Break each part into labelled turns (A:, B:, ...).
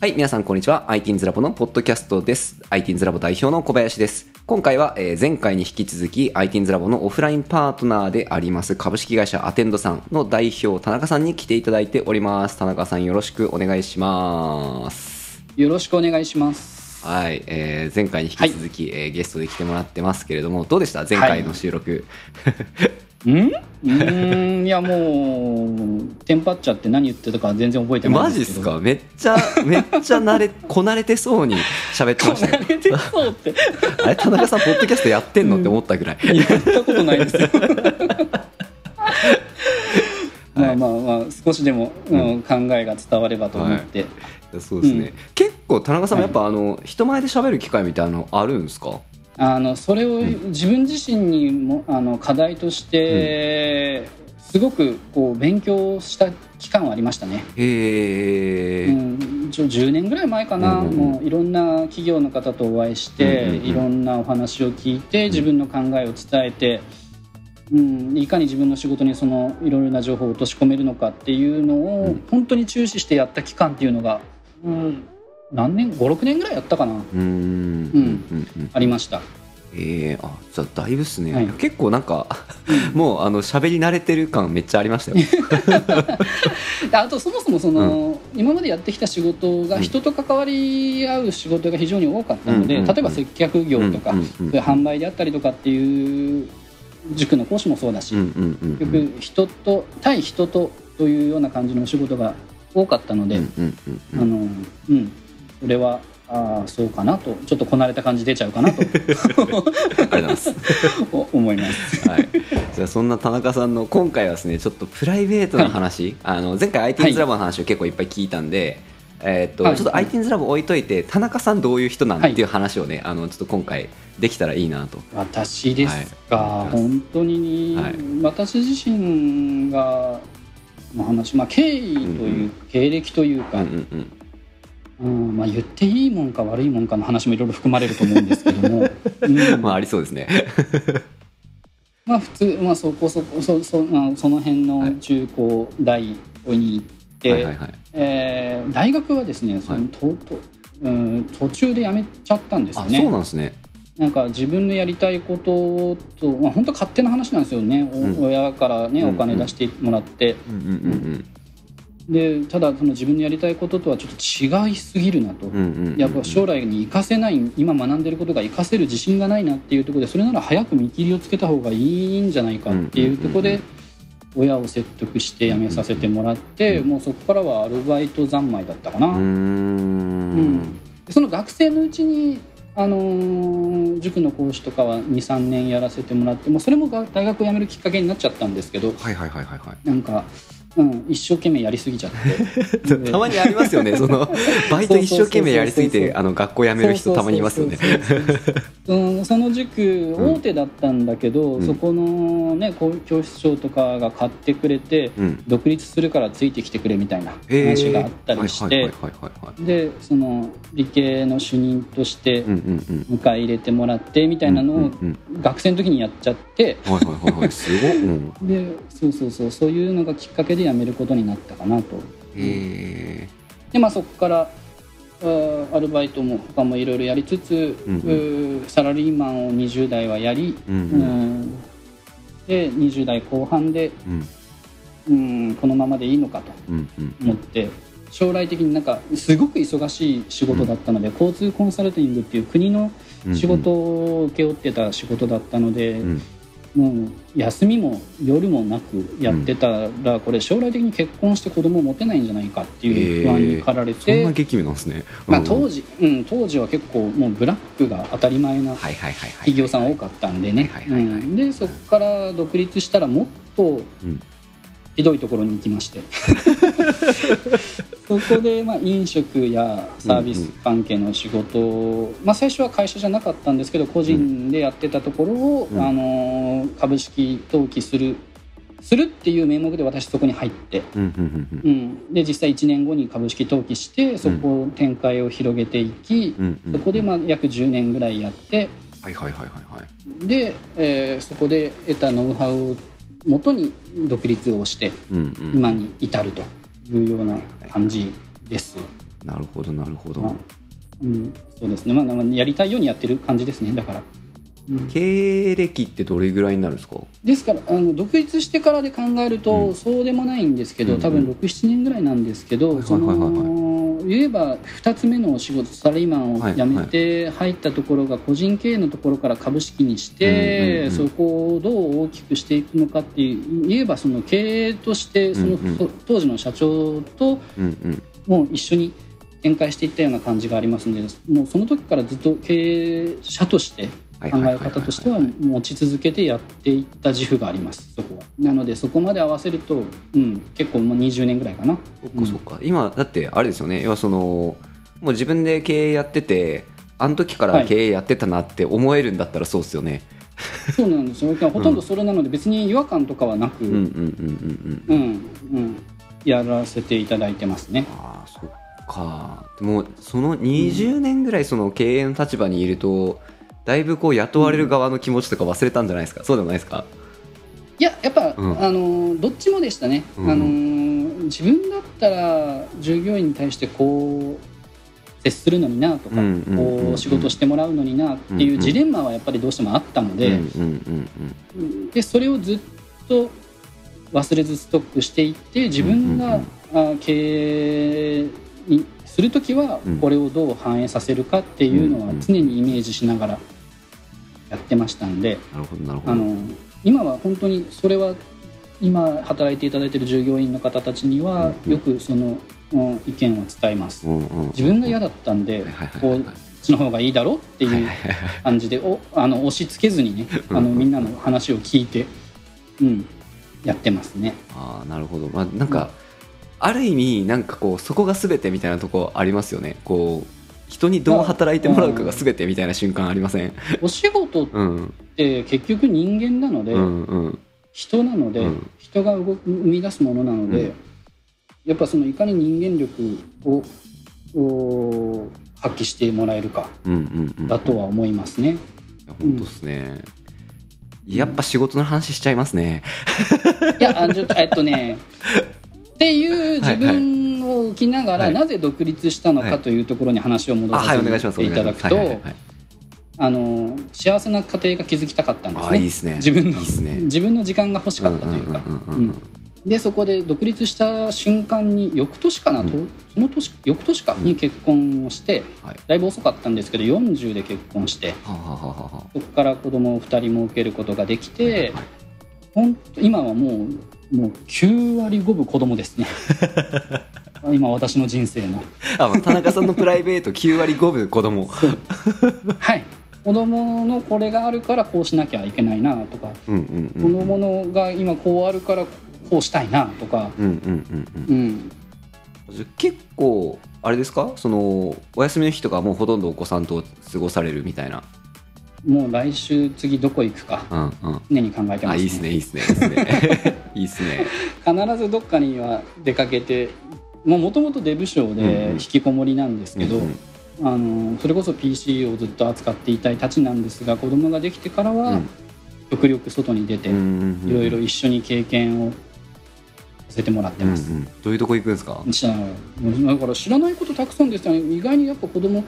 A: はい、皆さんこんにちは。ITINS ラボのポッドキャストです。ITINS ラボ代表の小林です。今回は、えー前回に引き続き ITINS ラボのオフラインパートナーであります株式会社アテンドさんの代表田中さんに来ていただいております。田中さんよろしくお願いします。
B: よろしくお願いします。
A: はい、えー前回に引き続き、えーゲストで来てもらってますけれども、どうでした？前回の収録。
B: ん？うーん、いやもう、テンパっちゃって何言ってたか全然覚えてない
A: マ。ジっすか？めっちゃ、めっちゃ慣れ、こなれてそうに喋ってましたよ。
B: 慣れてそうって。
A: あれ、田中さん、ポッドキャストやってんのって思ったぐらい。
B: やったことないですよ。まあまあまあ、少しでも、うん考えが伝わればと思って。
A: そうですね、
B: うん
A: 結構田中さんもやっぱ、あの人前で喋る機会みたいなのあるんですか？
B: あのそれを自分自身にもあの課題として、すごくこう勉強した期間はありましたね。
A: へえ、
B: うん、一応10年ぐらい前かな、
A: うん
B: もういろんな企業の方とお会いして、
A: うんうんうん。
B: いろんなお話を聞いて自分の考えを伝えて、うん、いかに自分の仕事にそのいろいろな情報を落とし込めるのかっていうのを、
A: うん。
B: 本当に注視してやった期間っていうのが、うん、何年56年ぐらいやったかな。ありました。
A: えー、あじゃあだいぶっすね、
B: はい。
A: 結構なんか もうあの喋り慣れてる感めっちゃありましたよ。
B: であとそもそもその、今までやってきた仕事が人と関わり合う仕事が非常に多かったので、
A: うんうんうん。
B: 例えば接客業とか、
A: うんうんうん
B: そういう販売であったりとかっていう塾の講師もそうだし、人と対人とというような感じのお仕事が多かったので、
A: うんうんうんうん
B: あのうんそれはああそうかなとちょっとこなれた感じ出ちゃうかなと。思います。
A: はい、じゃあそんな田中さんの今回はですねちょっとプライベートな話、あの前回 IT's ラボの話を結構いっぱい聞いたんで、えーっと
B: はい
A: ちょっと IT's ラボ置いといて田中さんどういう人なんっていう話をね、あのちょっと今回できたらいいなと。
B: 私ですか、
A: はい。
B: 本当に、
A: はい
B: 私自身がの話、まあ、経緯という、
A: うんうん。
B: 経歴というか、
A: うんうんうん
B: うんまあ、言っていいもんか悪いもんかの話もいろいろ含まれると思うんですけども、うん
A: まあありそうですね。
B: まあ普通、まあ、そこそこそそ,、まあ、その辺の中高大に行って、
A: はいはいはい。
B: えー大学はですねその、
A: はい
B: ととうん、途中で辞めちゃったんですよ
A: あ
B: ね。
A: そうなんですね。
B: なんか自分のやりたいことと、まあ、本当勝手な話なんですよね、お
A: うん
B: 親からね
A: うんうん
B: お金出してもらって、
A: うんうんうん
B: でただその自分のやりたいこととはちょっと違いすぎるなと。やっぱ将来に生かせない今学んでることが生かせる自信がないなっていうところでそれなら早く見切りをつけた方がいいんじゃないかっていうところで親を説得して辞めさせてもらって、もうそこからはアルバイト三昧だったかな。
A: うーん
B: うんでその学生のうちに、あのー塾の講師とかは23年やらせてもらってもうそれもが大学を辞めるきっかけになっちゃったんですけど
A: はいはいはいはいはい。
B: なんか、うん、一生懸命やりすぎちゃってで
A: たまにありますよね。その バイト一生懸命やりすぎてあの学校辞める人たまにいますよね。
B: その塾
A: うん
B: 大手だったんだけど、
A: うん
B: そこの、ね、教室長とかが買ってくれて
A: うん。
B: 独立するからついてきてくれみたいな話があったりして。でその理系の主任として。迎え入れてもらってみたいなのを学生の時にやっちゃって
A: うんはいはいはいはい。すごい。うん。
B: でそうそうそうそういうのがきっかけで辞めることになったかなと。
A: へ
B: でまあそこからアルバイトも他もいろいろやりつつ、
A: うん
B: サラリーマンを20代はやり、
A: ーうん。
B: で20代後半で
A: うん。
B: うんこのままでいいのかと思って将来的になんかすごく忙しい仕事だったので、交通コンサルティングっていう国の
A: うん
B: 仕事を請け負ってた仕事だったので、
A: うん
B: もう休みも夜もなくやってたら、これ将来的に結婚して子供を持てないんじゃないかっていう不安に駆られ
A: そん
B: て、
A: な激務なんですね。
B: まあ、
A: うん。
B: 当時、うん、当時は結構もうブラックが当たり前な。企業さん多かったんでね、
A: はいはいはいはい
B: うん。でそこから独立したらもっと
A: うん。
B: ひどいところに行きまして そこでまあ飲食やサービス関係の仕事を、まあ、最初は会社じゃなかったんですけど個人でやってたところを、
A: うん。
B: あの株式登記するするっていう名目で私そこに入って、
A: うんうんうん
B: うん、で実際1年後に株式登記してそこを展開を広げていき、
A: うんうん。
B: そこでまあ約10年ぐらいやって。
A: はいはいはいはいはい。
B: で、えーそこで得たノウハウをもとに独立をして
A: うんうん。
B: 今に至るというような感じです。
A: なるほどなるほど、
B: まあうん、そうですね、まあ、まあやりたいようにやってる感じですね。だから、うん。
A: 経歴ってどれぐらいになるんですか？
B: ですからあの独立してからで考えると、
A: うん。
B: そうでもないんですけど、
A: うん
B: 多分67年ぐらいなんですけど、
A: はい
B: そ
A: はいはいはい。
B: の言えば2つ目のお仕事サラリーマンを辞めて入ったところが個人経営のところから株式にして、
A: うん
B: そこをどう大きくしていくのかっていう言えばその経営としてその、
A: うんうん。
B: そ当時の社長ともう一緒に展開していったような感じがありますのでもうその時からずっと経営者として
A: はい
B: 考え方としては持ち続けてやっていった自負があります。そこは。なのでそこまで合わせると、うん、結構もう20年ぐらいかな。
A: そっかそっか、今だってあれですよね。要はそのもう自分で経営やっててあの時から経営やってたなって思えるんだったらそうですよね、
B: そうなんですよ。ほとんどそれなので別に違和感とかはなく、
A: うん、うんうんうん。うん
B: うん。うんやらせていただいてますね。
A: ああそっか。でもその20年ぐらいその経営の立場にいるとだいぶこう雇われる側の気持ちとか忘れたんじゃないですか、そうでもないですか？
B: いややっぱ、
A: うん。
B: あのどっちもでしたね、
A: うん。
B: あの自分だったら従業員に対してこう接するのになとか、
A: うんうんうんうん。
B: こう仕事してもらうのになっていうジレンマはやっぱりどうしてもあったので、
A: うんうんうん
B: でそれをずっと忘れずストックしていって自分が、
A: う
B: 経営にする時は
A: うん。
B: これをどう反映させるかっていうのは常にイメージしながらやってましたんで、
A: なるほどなるほど。
B: あの今は本当にそれは今働いていただいている従業員の方たちには
A: うん
B: よくその、うん意見を伝えます。
A: うんうん
B: 自分が嫌だったんでこうこっちの方がいいだろうっていう感じでおあの押し付けずにねあの
A: うん
B: みんなの話を聞いて、うん、やってますね。
A: ああなるほど。まあなんか、ある意味なんかこうそこが全てみたいなとこありますよね。こう人にどう働いてもらうかが全てみたいな瞬間ありません？
B: お仕事っ
A: うん
B: て結局人間なので、
A: うんうん。
B: 人なので、
A: うん。
B: 人が動く生み出すものなので、
A: うん。
B: やっぱそのいかに人間力をお発揮してもらえるか
A: うんうんうん。
B: だとは思いますね。
A: いや本当ですね、やっぱ仕事の話しちゃいますね。
B: いやあちょっとえっとねっていう自分を浮きながら、
A: はい。
B: なぜ独立したのかというところに話を戻させていただくと
A: はいはいはい。
B: あの幸せな家庭が築きたかったんですね。
A: あいいですね。
B: 自分の
A: ね
B: 自分の時間が欲しかったというか。
A: うんうんうん。うん。うん
B: うんでそこで独立した瞬間に翌年かな、と
A: うん。
B: その年翌年かに結婚をして、
A: はい。
B: だいぶ遅かったんですけど40で結婚してそこから子供を2人も受けることができて、
A: はいはい
B: ほんと今はもうもう9割5分子供ですね 今私の人生の。
A: あまあ田中さんのプライベート9割5分子供。
B: はい。子供のこれがあるからこうしなきゃいけないなとか、
A: うんうんうん。
B: このが今こうあるからこうしたいなとか、
A: うんうんうんうん。
B: うん、
A: じゃあ結構あれですか？そのお休みの日とかもうほとんどお子さんと過ごされるみたいな。
B: もう来週次どこ行くか。
A: うんうん。
B: 常に考えてます、
A: あいいですねいいですねいいですねいいですね。
B: 必ずどっかには出かけてもともとデブ賞
A: うん
B: で
A: うん。
B: 引きこもりなんですけど、
A: うんうん。
B: あのそれこそ PC をずっと扱っていたいたちなんですが子供ができてからは
A: うん。
B: 極力外に出て、
A: うんうんうん。
B: いろいろ一緒に経験をさせてもらって
A: うんう
B: ます。
A: ん。どういうとこ行くんですか？
B: だから知らないことたくさんですよね。意外にやっぱ子供や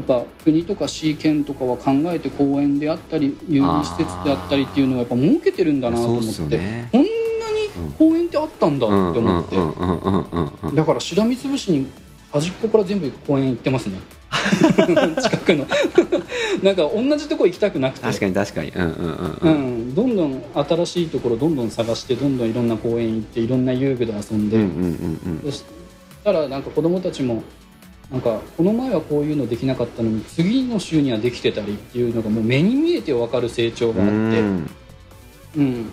B: っぱ国とか市県とかは考えて公園であったり遊戯施設であったりっていうのはやっぱ設けてるんだなと思って、
A: ね。
B: こん公園ってあったんだ
A: うん
B: って思って、だからしらみつぶしに端っこから全部公園行ってますね。近くの。なんか同じとこ行きたくなくて。
A: 確かに確かに。うんうんうん
B: う
A: うん。
B: ん、どんどん新しいところどんどん探してどんどんいろんな公園行っていろんな遊具で遊んで、
A: うんうんうん
B: そしたらなんか子供たちもなんかこの前はこういうのできなかったのに次の週にはできてたりっていうのがもう目に見えて分かる成長があ
A: う
B: って、
A: ん。
B: うん、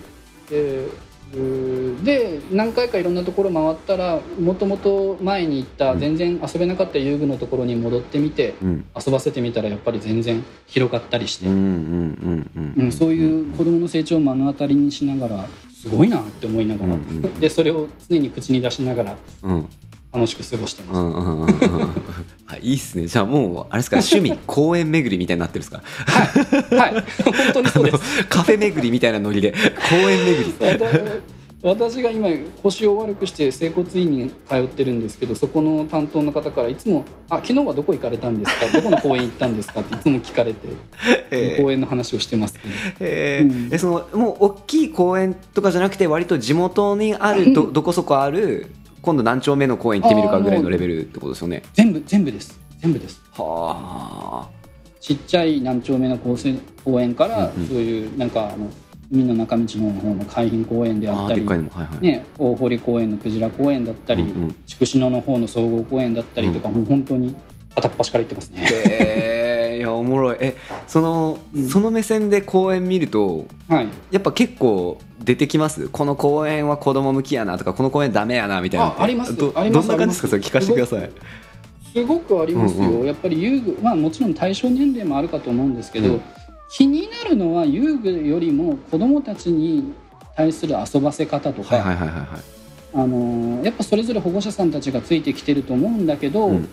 B: でで何回かいろんなところ回ったらもともと前に行った
A: うん。
B: 全然遊べなかった遊具のところに戻ってみて
A: うん。
B: 遊ばせてみたらやっぱり全然広がったりして、そういう子供の成長を目の当たりにしながらすごいなって思いながら、
A: うんうん。
B: でそれを常に口に出しながら。
A: うん
B: 楽しく過ごしてます。
A: うんうんうんうんあ いいっすね。じゃあもうあれですか趣味公園巡りみたいになってるんですか？
B: はい、本当にそうです。
A: カフェ巡りみたいなノリで。公園巡り。
B: だ私が今腰を悪くして整骨院に通ってるんですけどそこの担当の方からいつも「あ昨日はどこ行かれたんですか？どこの公園行ったんですか?」っていつも聞かれて
A: え。ー
B: 公園の話をしてますね。
A: え。ー
B: うん。
A: えそのもう大きい公園とかじゃなくて割と地元にあるどどこそこある今度何丁目の公園行ってみるかぐらいのレベルってことですよね。
B: 全部全部です。全部です。
A: はあ。
B: ちっちゃい何丁目の公園から、そういうなんかあの海の中道の方の海浜公園であったり
A: はいはい、
B: ね、大堀公園のクジラ公園だったり、筑紫野の方の総合公園だったりとか、もう本当に片っ端から行ってますね。
A: おもろい。えその、
B: うん。
A: その目線で公園見ると
B: はい、
A: やっぱ結構出てきます？この公園は子供向きやなとかこの公園ダメやなみたいな。
B: ああります。
A: どどんな感じですか？それ聞かせてください。
B: すごくありますよ、
A: うんう
B: やっぱり遊具、まあ、もちろん対象年齢もあるかと思うんですけど、
A: うん。
B: 気になるのは遊具よりも子どもたちに対する遊ばせ方とか、
A: はいはいはいはいはい。
B: あのーやっぱそれぞれ保護者さんたちがついてきてると思うんだけど、
A: うん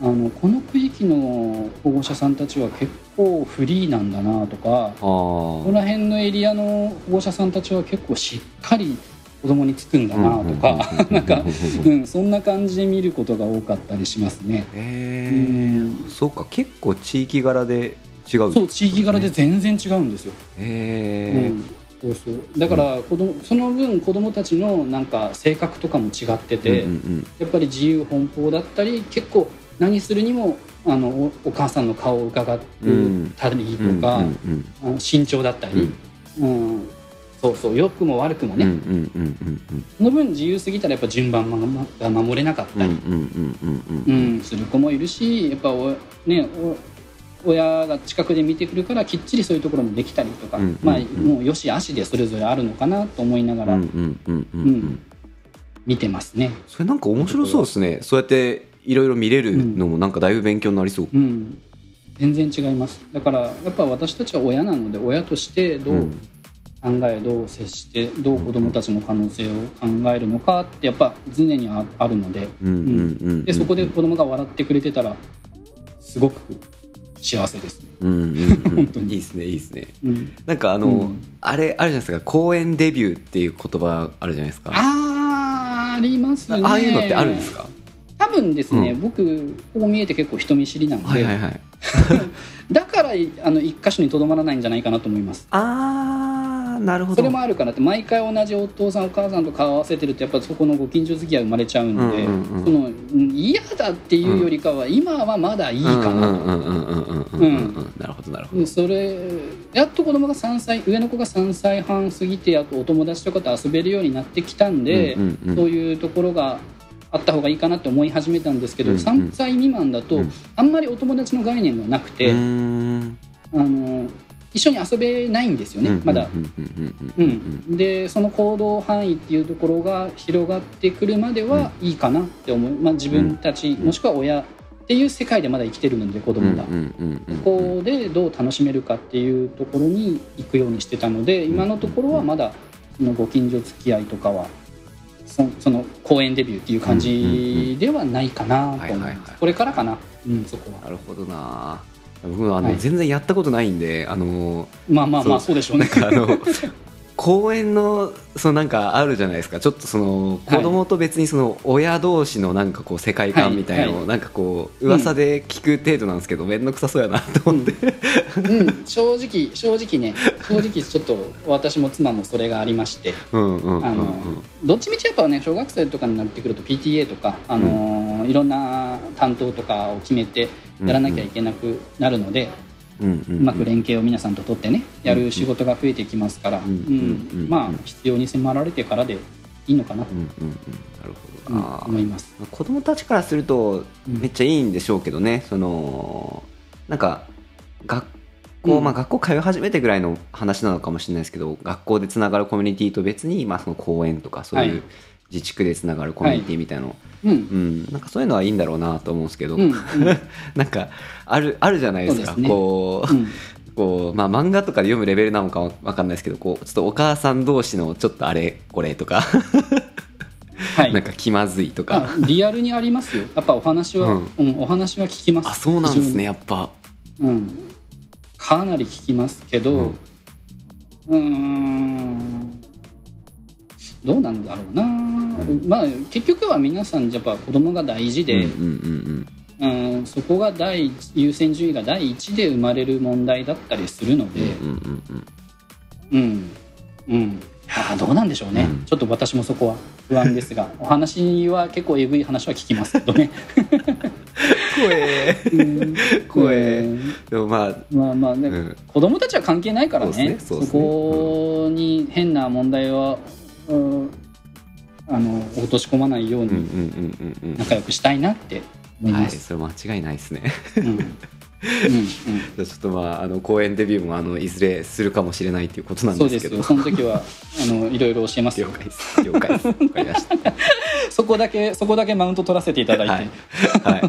B: あのこの区域の保護者さんたちは結構フリーなんだなとか
A: あ
B: この辺のエリアの保護者さんたちは結構しっかり子供につくんだなとかなんか、うん、そんな感じで見ることが多かったりしますね。
A: え
B: うん
A: ー、そうか結構地域柄で違う
B: そう地域柄で全然違うんですよ。
A: え
B: うん、そうそうだから子供その分子供たちのなんか性格とかも違って
A: ー
B: て、
A: うんうん
B: やっぱり自由奔放だったり結構何するにもあのおお母さんの顔を伺ったり
A: うん
B: と
A: うん
B: か、あの慎重だったり、うん。そうそう良くも悪くもね、その分自由すぎたらやっぱ順番が守れなかったり、する子もいるしやっぱお、ね、お親が近くで見てくるからきっちりそういうところもできたりとか、もうよし悪しでそれぞれあるのかなと思いながら見てますね。
A: それなんか面白そうですね。そうやっていろいろ見れるのもなんかだいぶ勉強になりそう。
B: うん、全然違います。だからやっぱ私たちは親なので親としてどう考えどう接してどう子どもたちの可能性を考えるのかってやっぱ常にああるので。でそこで子どもが笑ってくれてたらすごく幸せですね。
A: うんうんうん。
B: 本当に。
A: いいですねいいですね。
B: うん、
A: なんかあの、
B: うん。
A: あれあるじゃないですか。公演デビューっていう言葉あるじゃないですか。
B: あーありますね。
A: ああいうのってあるんですか？
B: 多分ですね、
A: うん、
B: 僕こう見えて結構人見知りなんで、
A: はいはいはい、
B: だからあの一箇所にとどまらないんじゃないかなと思います。
A: ああなるほど。
B: それもあるからって。毎回同じお父さんお母さんと顔合わせてるとやっぱそこのご近所付き合い生まれちゃうんで、
A: うん、
B: その嫌だっていうよりかは、うん、今はまだいいかな。
A: なるほどなるほど
B: それやっと子供が3歳上の子が3歳半過ぎてあとお友達とかと遊べるようになってきたんで、
A: うんうんうん、
B: そういうところがあった方がいいかなって思い始めたんですけど、
A: うんうん。
B: 3歳未満だと、
A: うん。
B: あんまりお友達の概念がなくて、
A: うーん。
B: あの一緒に遊べないんですよね、まだ。
A: うんうんうん
B: う
A: うん。うん。
B: ん、でその行動範囲っていうところが広がってくるまではいいかなって思う、まあ、自分たち、
A: うん。
B: もしくは親っていう世界でまだ生きてるので子供が、
A: うんうんうんうん
B: ここでどう楽しめるかっていうところに行くようにしてたので今のところはまだそのご近所付き合いとかはそその公演デビューっていう感じではないかなと。思いますこれからかな、うん、そこは。
A: なるほどな。僕はあの、
B: はい。
A: 全然やったことないんであの
B: まあまあまあそう。でしょうね。
A: あの 公園のそのなんかあるじゃないですか。ちょっとその子供と別にその親同士のなんかこう世界観みたいなのを
B: はい
A: なんかこう噂で聞く程度なんですけど面倒くさそうやなと思って、
B: うん、正直正直ね正直ちょっと私も妻もそれがありまして。どっちみちやっぱね小学生とかになってくると PTA とか、あのいろんな担当とかを決めてやらなきゃいけなくなるので、
A: うんうん
B: うまく連携を皆さんと取ってねやる仕事が増えてきますから、
A: ん
B: うん
A: うんうん。
B: まあ必要に迫られてからでいいのかなと、
A: うんうんうん。なるほ
B: うん
A: どな、
B: 思います。
A: 子供たちからすると
B: うん。
A: めっちゃいいんでしょうけどね、そのなんか学校、
B: うん。
A: まあ学校通い始めてぐらいの話なのかもしれないですけど学校でつながるコミュニティと別に、まあ、その公園とかそうい
B: う
A: 自治区でつながるコミュニティみたいなの、
B: うん。
A: うん、なんかそういうのはいいんだろうなと思うんですけど、
B: うんうん。
A: なんかあるあるじゃないですか。
B: ね。
A: こう、
B: うん。
A: こうまあ、漫画とかで読むレベルなのかわかんないですけどこうちょっとお母さん同士のちょっとあれこれとか、
B: はい。
A: なんか気まずいとか。
B: あリアルにありますよ。やっぱお話は、
A: う
B: うんんお話は聞きます。
A: あそうなんですねやっぱ。
B: うん、かなり聞きますけどうーん。どうなんだろうな、まあ結局は皆さんやっぱ子供が大事で、
A: うん
B: そこが第一優先順位が第一で生まれる問題だったりするので、
A: うんうんうん。うん。
B: うん、うん、いやーどうなんでしょうね、
A: うん。
B: ちょっと私もそこは不安ですが、お話は結構えぐい話は聞きますけどね。
A: 怖え。
B: うん。
A: 怖え。
B: うん
A: でもまあ
B: まあまあ、ね
A: うん。
B: 子供たちは関係ないからね。
A: ね。そ
B: こに変な問題は、うんあの落とし込まないよう
A: うんうん
B: に
A: うんうん。
B: 仲良くしたいなって思
A: うんはい
B: います。
A: それ間違いないですね。
B: うん。うん。うん。
A: じゃあちょっとまああの公演デビューもあのいずれするかもしれないっていうことなんでけど。
B: ですすよ。その時はあのいろいろ教えます。よ
A: 了解です。了解です。わかりました。
B: そこだけそこだけマウント取らせていただいて、
A: はい、はい、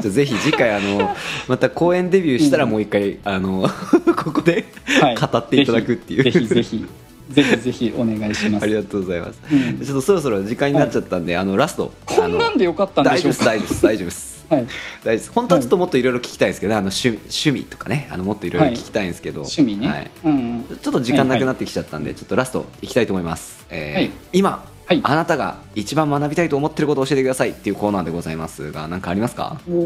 A: じゃあぜひ次回あのまた公演デビューしたらもう一回、あの ここで
B: はい。
A: 語っていただくっていう。
B: ぜひぜひぜひぜひお願いします。
A: ありがとうございます、
B: うん。
A: ちょっとそろそろ時間になっちゃったんで、あのラスト。
B: こんなんでよかったんで
A: 大
B: しょうか。
A: 大丈夫です大丈夫です
B: はい。
A: 大丈夫本当はちょっともっといろいろ聞きたいんですけど、あの趣趣味とかね。あのもっといろいろ聞きたいんですけど、
B: 趣味ね、
A: はい。
B: うんうん。
A: ちょっと時間なくなってきちゃったんで、ちょっとラストいきたいと思います、えー
B: はい。
A: 今、
B: はい。
A: あなたが一番学びたいと思ってることを教えてくださいっていうコーナーでございますが何かありますか？今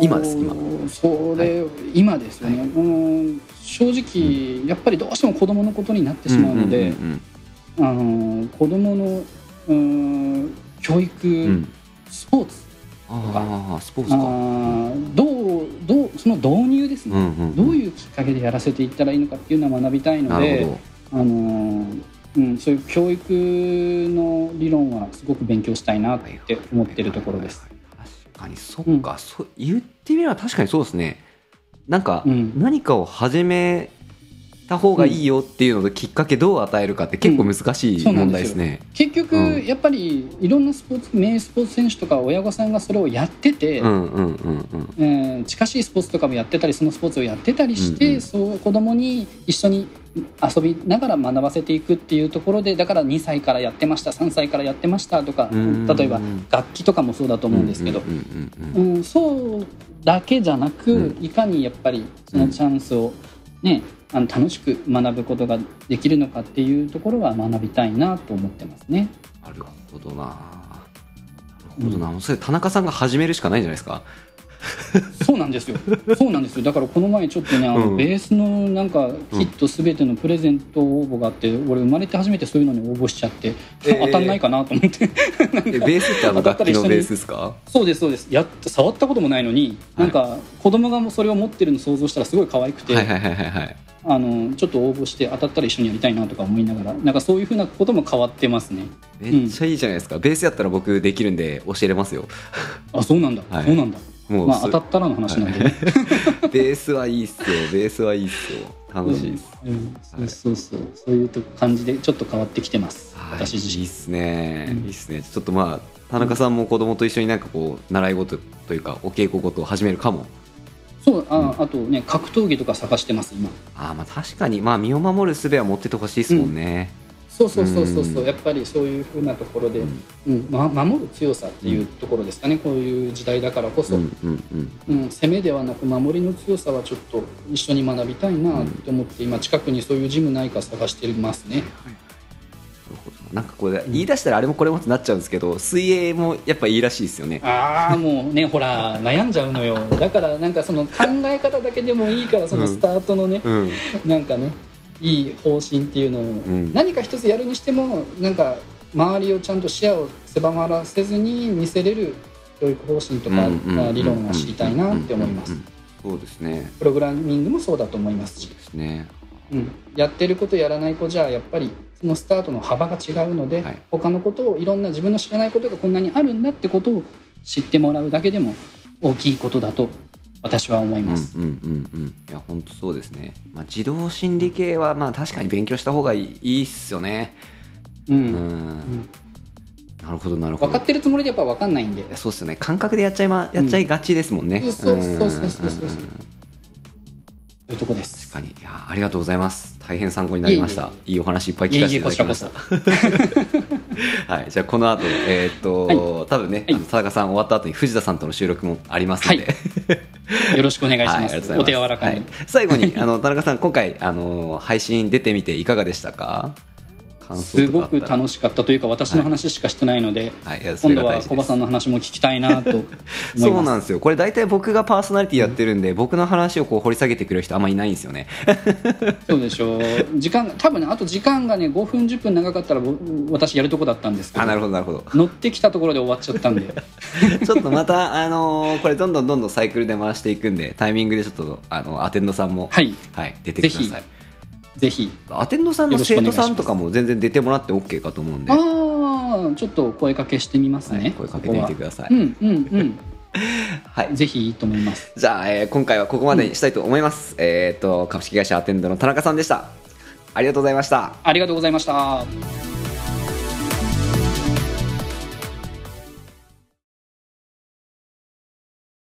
A: 今です今。
B: それ、今ですよね、うん正直やっぱりどうしても子供のことになってしまうので、
A: ん
B: あの子供のうん教育、スポーツ
A: ああスポーツ
B: どうどうその導入ですね、どういうきっかけでやらせていったらいいのかっていうのは学びたいのであのうん、そういう教育の理論はすごく勉強したいなって思ってるところです。
A: 確かにそっか、そう言ってみれば確かにそうですねなんか
B: うん。
A: 何かを始めた方がいいよっていうのときっかけどう与えるかって結構難しい問
B: ですよ
A: 題ですね。
B: 結局、
A: うん
B: やっぱりいろんなスポーツ名スポーツ選手とか親御さんがそれをやってて、近しいスポーツとかもやってたりそのスポーツをやってたりして、
A: うんうん。
B: そう子供に一緒に遊びながら学ばせていくっていうところでだから2歳からやってました3歳からやってましたとか
A: うん
B: 例えば楽器とかもそうだと思うんですけど、
A: うんうんうんうん。
B: うん、そうだけじゃなく、
A: うん。
B: いかにやっぱりそのチャンスを、ね、あの楽しく学ぶことができるのかっていうところは学びたいなと思ってますね。
A: なるほどな。なるほどな。うんそれ田中さんが始めるしかないんじゃないですか。
B: そうなんですよ。そうなんですよ。だからこの前ちょっとね、あの、
A: うん
B: ベースのなんかキットすべてのプレゼント応募があって、俺生まれて初めてそういうのに応募しちゃって、
A: えー
B: 当たんないかなと思って。
A: えベースってあの
B: 当たったら一緒に
A: 楽器のベースですか？
B: そうですそうです。やっ触ったこともないのに、なんか子供がもうそれを持ってるの想像したらすごい可愛くて、
A: はいはいはいはいはい。
B: あのちょっと応募して当たったら一緒にやりたいなとか思いながら、なんかそういうふうなことも変わってますね。
A: めっちゃいいじゃないですか。ベースやったら僕できるんで教えれますよ。
B: あ、そうなんだ。
A: はい
B: そうなんだ。
A: もうそ
B: まあ当たったらの話なんでね。
A: ベースはいいっすよ。ベースはいいっすよ。楽しいです。
B: うん、そうそうそう、そういうと感じでちょっと変わってきてます。
A: はい
B: 私自身
A: いいっ。すね、
B: うん
A: いいっすねちょっとまあ田中さんも子供と一緒になんかこう習い事というかお稽古事を始めるかも
B: そう、あ、あとね、格闘技とか探してます、今。
A: あーまあ確かにまあ身を守る術は持っててほしいですもんね、
B: そうそうそうそうそう、
A: うん。
B: やっぱりそういうふうなところで、
A: う
B: うん。ん、ま、守る強さっていうところですかね、こういう時代だからこそ。
A: うんうんうん。
B: うん、攻めではなく守りの強さはちょっと一緒に学びたいなって思って、今近くにそういうジムないか探してますね。
A: なんかこれ言い出したらあれもこれもってなっちゃうんですけど水泳もやっぱいいらしいですよね。
B: ああもうねほら悩んじゃうのよ。だからなんかその考え方だけでもいいからそのスタートのね、
A: うん。
B: なんかねいい方針っていうのを、
A: ん。
B: 何か一つやるにしてもなんか周りをちゃんと視野を狭まらせずに見せれる教育方針とか、理論を知りたいなって思います。
A: そうですね。
B: プログラミングもそうだと思いますし。
A: ですね。
B: うん、やってることやらない子じゃやっぱりそのスタートの幅が違うので、
A: はい。
B: 他のことをいろんな自分の知らないことがこんなにあるんだってことを知ってもらうだけでも大きいことだと私は思います。
A: うんうんうんうんいや本当そうですね、まあ、児童心理系はまあ確かに勉強した方がいいいいっすよね。
B: うん。
A: うん。なるほどなるほど。
B: 分かってるつもりでやっぱ分かんないんで。
A: そうっすよね。感覚でやっちゃいまやっちゃいがちですもんね、
B: うん。そうそうそうそうそう。いうとこです。
A: 確かに。いやありがとうございます。大変参考になりました。いいお話いっぱい聞かせていただきました。
B: いえ
A: はい。じゃあこの後えーっと、多分ね、
B: はい。
A: 田中さん終わった後に藤田さんとの収録もありますので、
B: よろしくお願いし
A: はい。
B: ます。
A: ます。
B: お手柔らかに。
A: はい。最後にあの田中さん今回あの配信出てみていかがでしたか？感想
B: すごく楽しかったというか私の話しかしてないので、
A: はい。い。やそれ
B: 今度はコバさんの話も聞きたいなと思います。
A: そうなんですよ。これ大体僕がパーソナリティやってるんで、僕の話をこう掘り下げてくれる人あんまいないんですよね。
B: そうでしょう。時間多分ねあと時間がね5分10分長かったらぼ私やるとこだったんですけど
A: あなるほどなるほど。
B: 乗ってきたところで終わっちゃったんで。
A: ちょっとまた、あのーこれどんどんどんどんサイクルで回していくんでタイミングでちょっとあのアテンドさんも、
B: はい。
A: はい、出てくだ
B: ぜ
A: さい
B: ぜひ。
A: アテンドさんの生徒さんとかも全然出てもらって OK かと思うんで、
B: ああちょっと声かけしてみますね、
A: はい声かけてみてください。
B: ここは。うんうん
A: はい。
B: うんぜひいいと思います。
A: じゃあ、えー今回はここまでにしたいと思います、えっ、と株式会社アテンドの田中さんでした。ありがとうございました。
B: ありがとうございました